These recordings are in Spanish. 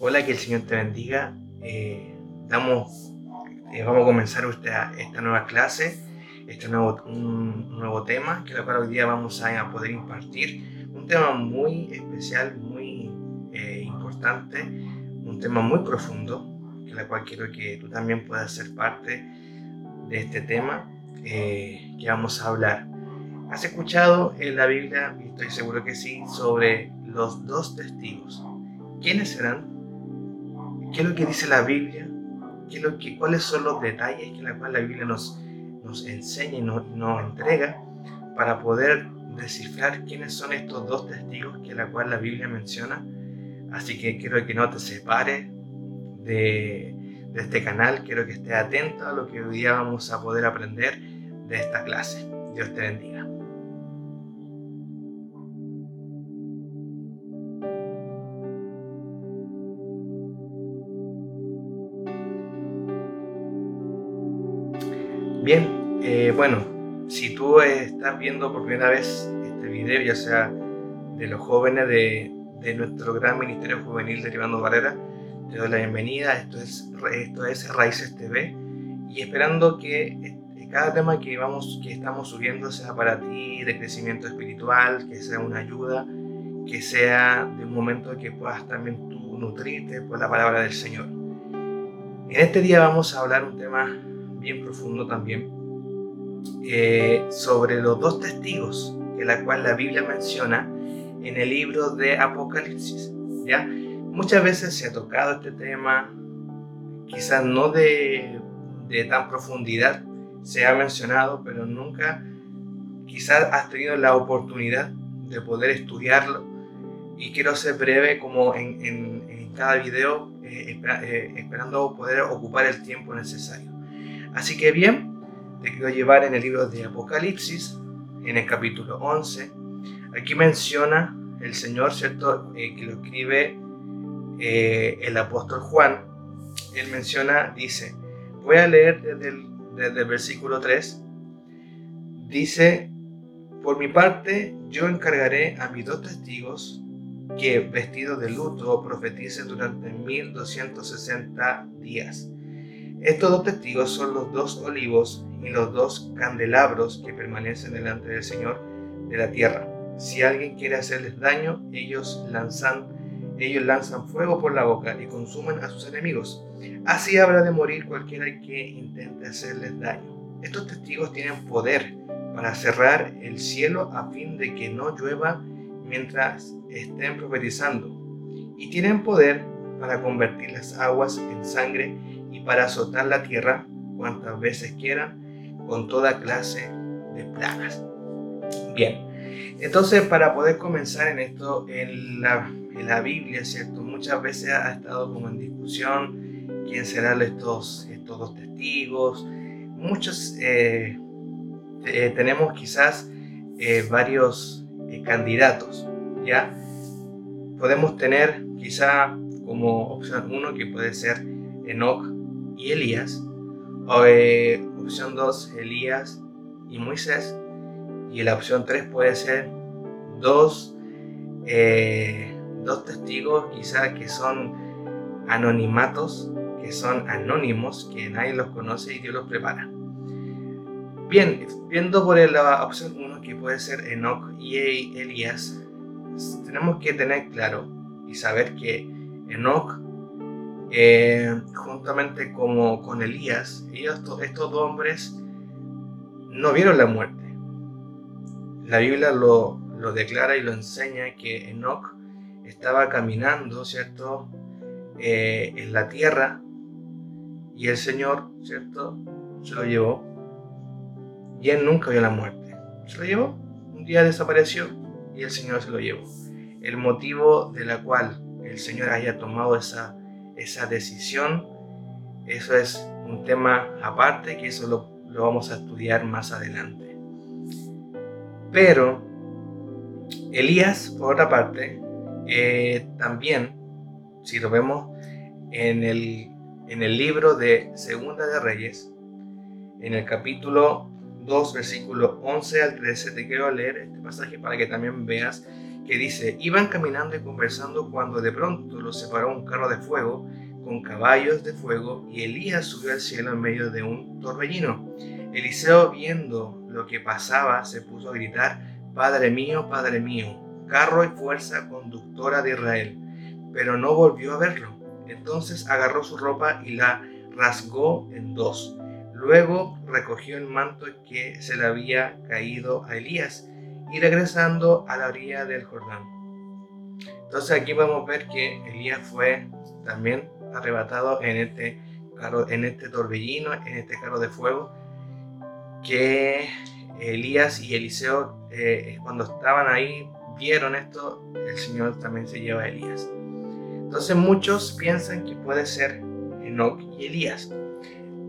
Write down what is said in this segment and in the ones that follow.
Hola, que el Señor te bendiga. Eh, eh, vamos a comenzar esta, nueva clase, este nuevo, un nuevo tema, que la cual hoy día vamos a, poder impartir. Un tema muy especial, muy eh, importante, un tema muy profundo, que la cual quiero que tú también puedas ser parte de este tema que vamos a hablar. ¿Has escuchado en la Biblia, estoy seguro que sí, sobre los dos testigos? ¿Quiénes serán? Qué es lo que dice la Biblia, qué lo que, cuáles son los detalles que la, cual la Biblia nos, nos enseña y nos, nos entrega para poder descifrar quiénes son estos dos testigos que la cual la Biblia menciona. Así que quiero que no te separes de, de este canal, quiero que estés atento a lo que hoy día vamos a poder aprender de esta clase. Dios te bendiga. Bien, eh, bueno, si tú estás viendo por primera vez este video, ya sea de los jóvenes de, nuestro gran Ministerio Juvenil Derivando Barrera, te doy la bienvenida. Esto es, esto es Raíces TV y esperando que este, cada tema que, vamos, que estamos subiendo sea para ti de crecimiento espiritual, que sea una ayuda, que sea de un momento que puedas también tú nutrirte por la palabra del Señor. En este día vamos a hablar un tema bien profundo también, eh, sobre los dos testigos, que la cual la Biblia menciona en el libro de Apocalipsis. ¿ya? Muchas veces se ha tocado este tema, quizás no de, de tan profundidad, se ha mencionado, pero nunca quizás has tenido la oportunidad de poder estudiarlo. Y quiero ser breve como en, en, cada video, eh, eh, esperando poder ocupar el tiempo necesario. Así que bien, te quiero llevar en el libro de Apocalipsis, en el capítulo 11. Aquí menciona el Señor, ¿cierto? Eh, que lo escribe eh, el apóstol Juan. Él menciona, dice, voy a leer desde el, desde el versículo 3. Dice, por mi parte, yo encargaré a mis dos testigos que, vestidos de luto, profeticen durante 1260 días estos dos testigos son los dos olivos y los dos candelabros que permanecen delante del Señor de la tierra. Si alguien quiere hacerles daño, ellos lanzan, ellos lanzan fuego por la boca y consumen a sus enemigos. Así habrá de morir cualquiera que intente hacerles daño. Estos testigos tienen poder para cerrar el cielo a fin de que no llueva mientras estén profetizando. Y tienen poder para convertir las aguas en sangre para azotar la tierra cuantas veces quieran con toda clase de plagas. Bien, entonces para poder comenzar en esto, en la, en la Biblia, ¿cierto? Muchas veces ha estado como en discusión quién serán estos, estos dos testigos. Muchos eh, eh, tenemos quizás eh, varios candidatos, ¿ya? Podemos tener quizá como opción uno que puede ser Enoch y Elías. Eh, opción 2, Elías y Moisés. Y la opción 3 puede ser dos, eh, dos testigos quizá que son anonimatos, que son anónimos, que nadie los conoce y Dios los prepara. Bien, viendo por la opción 1 que puede ser Enoch y Elías, tenemos que tener claro y saber que Enoch eh, juntamente como con Elías, ellos, estos dos hombres no vieron la muerte. La Biblia lo, declara y lo enseña que Enoch estaba caminando, ¿cierto? Eh, en la tierra y el Señor, ¿cierto? Se lo llevó y él nunca vio la muerte. Se lo llevó, un día desapareció y el Señor se lo llevó. El motivo de la cual el Señor haya tomado esa esa decisión, eso es un tema aparte que eso lo, vamos a estudiar más adelante. Pero Elías, por otra parte, eh, también, si lo vemos en el, en el libro de Segunda de Reyes, en el capítulo 2, versículo 11 al 13, te quiero leer este pasaje para que también veas que dice, iban caminando y conversando cuando de pronto los separó un carro de fuego con caballos de fuego y Elías subió al cielo en medio de un torbellino. Eliseo viendo lo que pasaba se puso a gritar, Padre mío, Padre mío, carro y fuerza conductora de Israel, pero no volvió a verlo. Entonces agarró su ropa y la rasgó en dos. Luego recogió el manto que se le había caído a Elías y regresando a la orilla del Jordán. Entonces aquí podemos ver que Elías fue también arrebatado en este, en este torbellino, en este carro de fuego, que Elías y Eliseo eh, cuando estaban ahí vieron esto, el Señor también se lleva a Elías. Entonces muchos piensan que puede ser Enoch y Elías,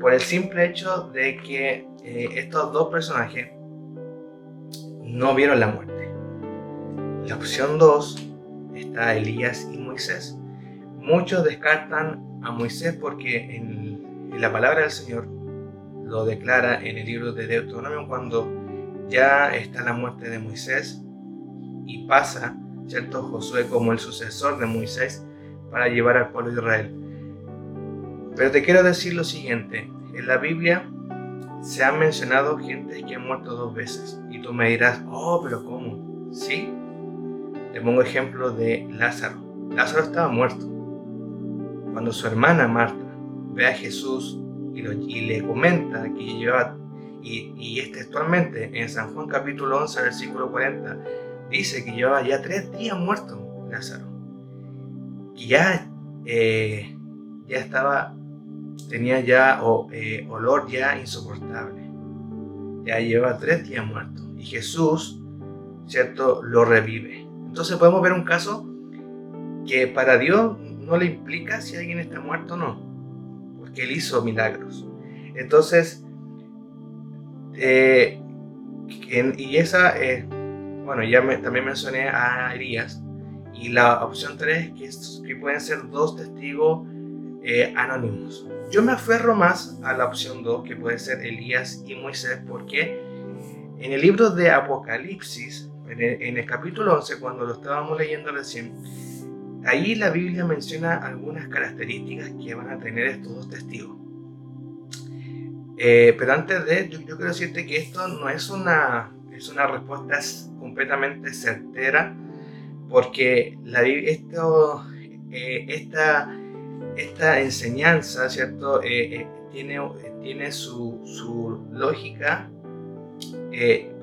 por el simple hecho de que eh, estos dos personajes no vieron la muerte. La opción 2 está Elías y Moisés. Muchos descartan a Moisés porque en, la palabra del Señor lo declara en el libro de Deuteronomio cuando ya está la muerte de Moisés y pasa, ¿cierto? Josué como el sucesor de Moisés para llevar al pueblo de Israel. Pero te quiero decir lo siguiente, en la Biblia se han mencionado gente que ha muerto dos veces y tú me dirás, oh, pero ¿cómo? Sí, te pongo ejemplo de Lázaro. Lázaro estaba muerto. Cuando su hermana Marta ve a Jesús y, le comenta que lleva, y, y es textualmente en San Juan capítulo 11, versículo 40, dice que llevaba ya tres días muerto Lázaro. Y ya, eh, ya estaba, tenía ya eh, olor ya insoportable. Ya lleva tres días muerto. Y Jesús, ¿cierto?, lo revive. Entonces podemos ver un caso que para Dios no le implica si alguien está muerto o no, porque Él hizo milagros. Entonces, eh, y esa, bueno, ya también mencioné a Elías, y la opción 3 que, que pueden ser dos testigos eh, anónimos. Yo me aferro más a la opción 2 que puede ser Elías y Moisés porque en el libro de Apocalipsis, en el, en el capítulo 11, cuando lo estábamos leyendo recién, ahí la Biblia menciona algunas características que van a tener estos dos testigos. Eh, pero antes de, yo, yo, quiero decirte que esto no es una, es una respuesta completamente certera porque la, esto, eh, esta, esta enseñanza, ¿cierto? Eh, eh, tiene, tiene su, su lógica,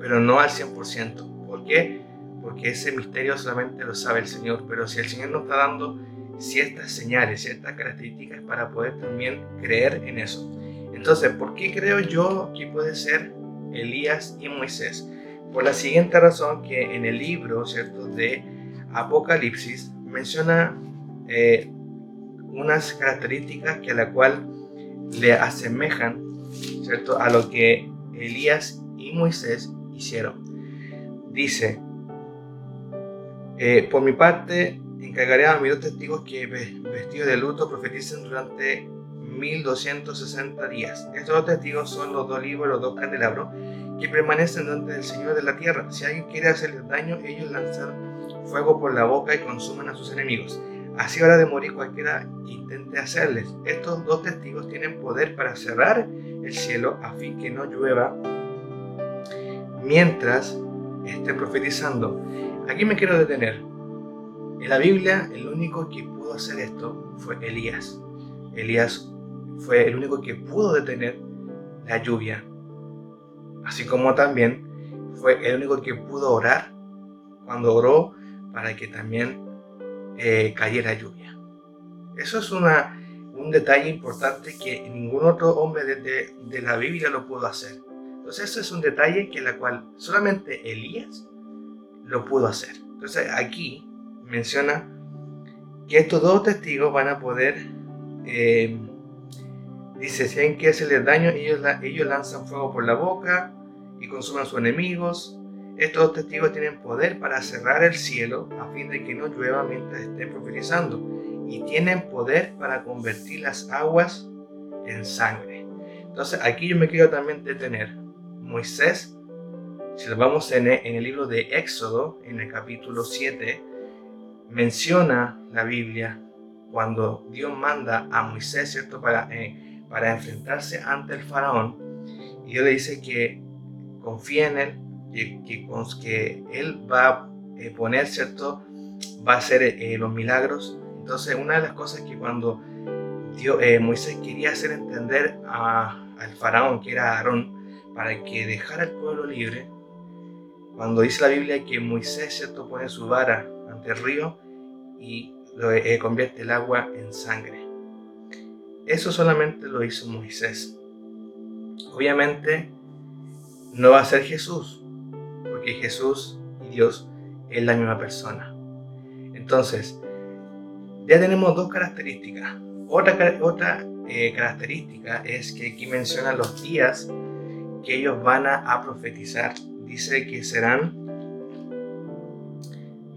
pero no al 100%. ¿Por qué? Porque ese misterio solamente lo sabe el Señor, pero si el Señor nos está dando ciertas señales, ciertas características para poder también creer en eso. Entonces, ¿por qué creo yo que puede ser Elías y Moisés? Por la siguiente razón que en el libro, ¿cierto? De Apocalipsis menciona eh, unas características que a la cual le asemejan ¿cierto? a lo que Elías y Moisés hicieron. Dice, eh, por mi parte, encargaré a mis dos testigos que vestidos de luto profeticen durante 1260 días. Estos dos testigos son los dos libros, los dos candelabros que permanecen delante del Señor de la tierra. Si alguien quiere hacerles daño, ellos lanzan fuego por la boca y consumen a sus enemigos. Así hora de morir cualquiera intente hacerles. Estos dos testigos tienen poder para cerrar el cielo a fin que no llueva mientras esté profetizando. Aquí me quiero detener. En la Biblia el único que pudo hacer esto fue Elías. Elías fue el único que pudo detener la lluvia. Así como también fue el único que pudo orar cuando oró para que también eh, cayera lluvia. Eso es una, un detalle importante que ningún otro hombre de, de, la Biblia lo pudo hacer. Entonces eso es un detalle que la cual solamente Elías lo pudo hacer. Entonces aquí menciona que estos dos testigos van a poder, eh, dice, si hay que hacerles daño, ellos, ellos lanzan fuego por la boca y consuman a sus enemigos, estos testigos tienen poder para cerrar el cielo a fin de que no llueva mientras estén profetizando y tienen poder para convertir las aguas en sangre. Entonces aquí yo me quiero también detener. Moisés Si lo vamos en el, libro de Éxodo, en el capítulo 7, menciona la Biblia cuando Dios manda a Moisés, ¿cierto?, para, eh, para enfrentarse ante el faraón, y Dios le dice que confía en él, que, que, él va a eh, poner, ¿cierto?, va a hacer eh, los milagros. Entonces, una de las cosas que cuando Dios, Moisés quería hacer entender al faraón, que era Aarón, para que dejara el pueblo libre, cuando dice la Biblia que Moisés, ¿cierto?, pone su vara ante el río y lo, eh, convierte el agua en sangre. Eso solamente lo hizo Moisés. Obviamente no va a ser Jesús, porque Jesús y Dios es la misma persona. Entonces, ya tenemos dos características. Otra, otra eh, característica es que aquí menciona los días que ellos van a profetizar dice que serán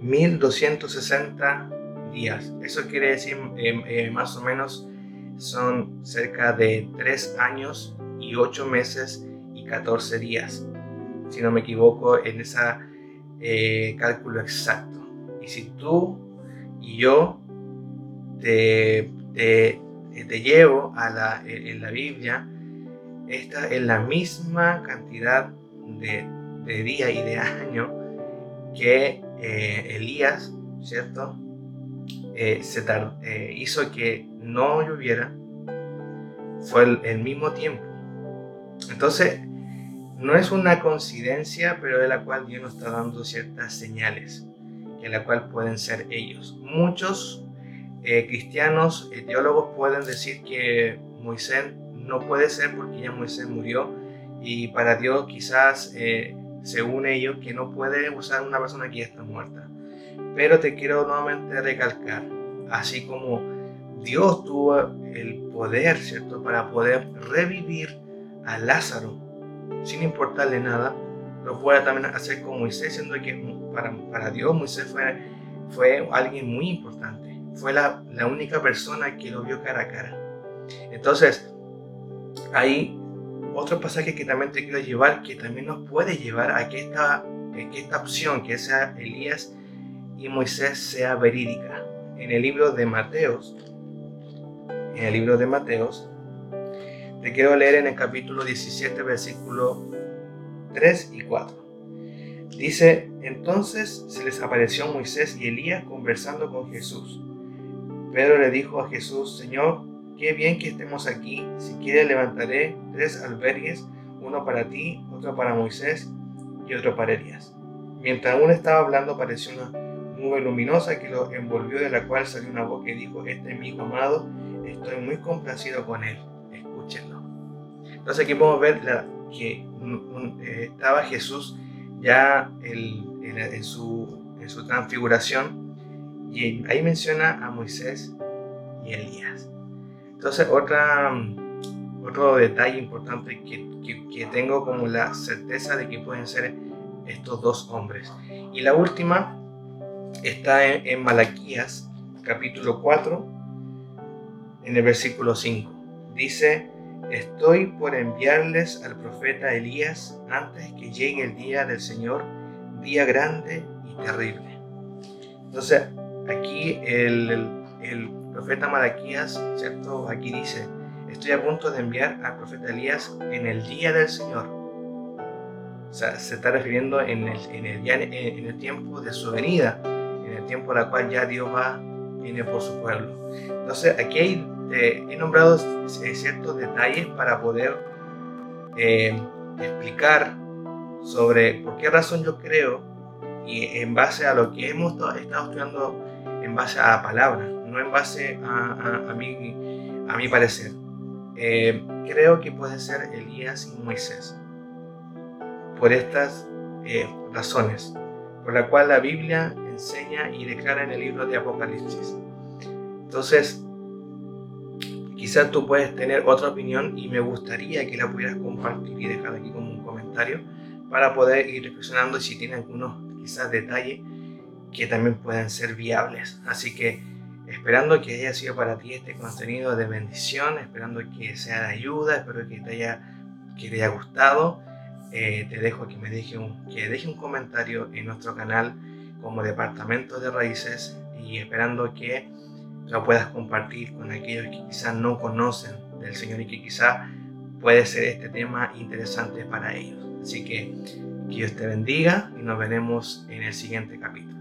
1260 días. Eso quiere decir eh, eh, más o menos son cerca de 3 años y 8 meses y 14 días. Si no me equivoco en ese eh, cálculo exacto. Y si tú y yo te, te, llevo a la, en la Biblia, esta es la misma cantidad de de día y de año que eh, Elías, ¿cierto? Eh, se hizo que no lloviera, fue el, mismo tiempo. Entonces, no es una coincidencia, pero de la cual Dios nos está dando ciertas señales, que la cual pueden ser ellos. Muchos cristianos, teólogos pueden decir que Moisés no puede ser porque ya Moisés murió y para Dios quizás según ellos, que no puede usar una persona que ya está muerta. Pero te quiero nuevamente recalcar, así como Dios tuvo el poder, ¿cierto?, para poder revivir a Lázaro sin importarle nada, lo puede también hacer con Moisés, siendo que para, para Dios Moisés fue, fue alguien muy importante, fue la, la única persona que lo vio cara a cara. Entonces, ahí otro pasaje que también te quiero llevar, que también nos puede llevar a que esta, que esta opción, que sea Elías y Moisés, sea verídica. En el libro de Mateos, en el libro de Mateos, te quiero leer en el capítulo 17, versículo 3 y 4. Dice, entonces se les apareció Moisés y Elías conversando con Jesús. Pedro le dijo a Jesús, Señor, Qué bien que estemos aquí. Si quieres levantaré tres albergues, uno para ti, otro para Moisés y otro para Elías. Mientras aún estaba hablando apareció una nube luminosa que lo envolvió de la cual salió una voz que dijo, este es mi amado, estoy muy complacido con él. Entonces aquí podemos ver que eh, estaba Jesús ya en, su, transfiguración y ahí menciona a Moisés y Elías. Entonces, otro detalle importante que, que, tengo como la certeza de que pueden ser estos dos hombres. Y la última está en, en Malaquías, capítulo 4, en el versículo 5. Dice, estoy por enviarles al profeta Elías antes que llegue el día del Señor, día grande y terrible. Entonces, aquí el, profeta Malaquías, ¿cierto? Aquí dice, estoy a punto de enviar al profeta Elías en el día del Señor. O sea, se está refiriendo en el tiempo de su venida, en el tiempo en el cual ya Dios va, viene por su pueblo. Entonces, aquí hay, eh, he nombrado eh, ciertos detalles para poder eh, explicar sobre por qué razón yo creo y en base a lo que hemos estado estudiando en base a la palabra no en base a, a, mi, a mi parecer. Eh, creo que puede ser Elías y Moisés. Por estas eh, razones, por la cual la Biblia enseña y declara en el libro de Apocalipsis. Entonces, quizás tú puedes tener otra opinión y me gustaría que la pudieras compartir y dejar aquí como un comentario para poder ir reflexionando si tiene algunos quizás detalles que también pueden ser viables. Así que Esperando que haya sido para ti este contenido de bendición, esperando que sea de ayuda, espero que te haya, que te haya gustado. eh, te dejo que me deje un, que deje un comentario en nuestro canal como Departamento de Raíces y esperando que lo puedas compartir con aquellos que quizás no conocen del Señor y que quizás puede ser este tema interesante para ellos. Así que que Dios te bendiga y nos veremos en el siguiente capítulo.